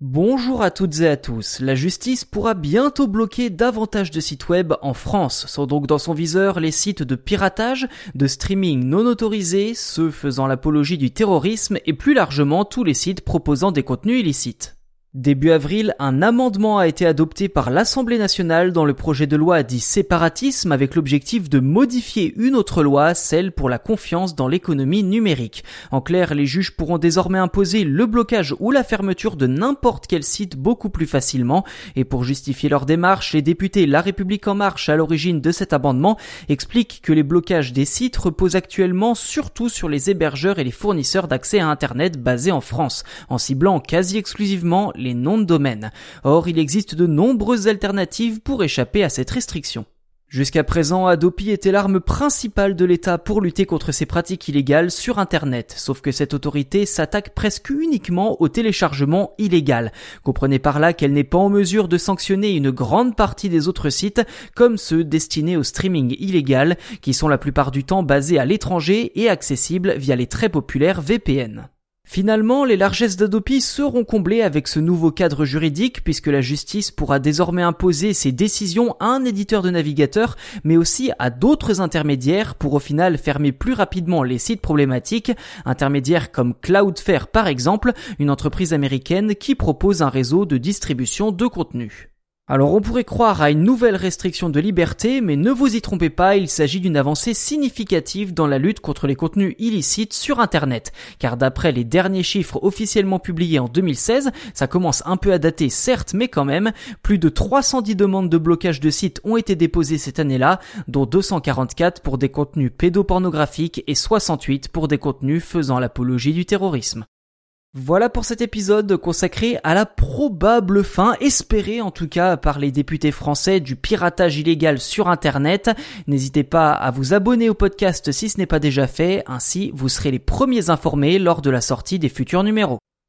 Bonjour à toutes et à tous. La justice pourra bientôt bloquer davantage de sites web en France. Sont donc dans son viseur les sites de piratage, de streaming non autorisés, ceux faisant l'apologie du terrorisme et plus largement tous les sites proposant des contenus illicites. Début avril, un amendement a été adopté par l'Assemblée nationale dans le projet de loi dit séparatisme avec l'objectif de modifier une autre loi, celle pour la confiance dans l'économie numérique. En clair, les juges pourront désormais imposer le blocage ou la fermeture de n'importe quel site beaucoup plus facilement. Et pour justifier leur démarche, les députés La République en marche à l'origine de cet amendement expliquent que les blocages des sites reposent actuellement surtout sur les hébergeurs et les fournisseurs d'accès à Internet basés en France, en ciblant quasi exclusivement les noms de domaine. Or, il existe de nombreuses alternatives pour échapper à cette restriction. Jusqu'à présent, Adopi était l'arme principale de l'État pour lutter contre ces pratiques illégales sur Internet, sauf que cette autorité s'attaque presque uniquement au téléchargement illégal. Comprenez par là qu'elle n'est pas en mesure de sanctionner une grande partie des autres sites, comme ceux destinés au streaming illégal, qui sont la plupart du temps basés à l'étranger et accessibles via les très populaires VPN. Finalement, les largesses d'Adopi seront comblées avec ce nouveau cadre juridique puisque la justice pourra désormais imposer ses décisions à un éditeur de navigateur mais aussi à d'autres intermédiaires pour au final fermer plus rapidement les sites problématiques, intermédiaires comme Cloudflare par exemple, une entreprise américaine qui propose un réseau de distribution de contenu. Alors on pourrait croire à une nouvelle restriction de liberté, mais ne vous y trompez pas, il s'agit d'une avancée significative dans la lutte contre les contenus illicites sur Internet. Car d'après les derniers chiffres officiellement publiés en 2016, ça commence un peu à dater certes, mais quand même, plus de 310 demandes de blocage de sites ont été déposées cette année-là, dont 244 pour des contenus pédopornographiques et 68 pour des contenus faisant l'apologie du terrorisme. Voilà pour cet épisode consacré à la probable fin, espérée en tout cas par les députés français du piratage illégal sur Internet. N'hésitez pas à vous abonner au podcast si ce n'est pas déjà fait, ainsi vous serez les premiers informés lors de la sortie des futurs numéros.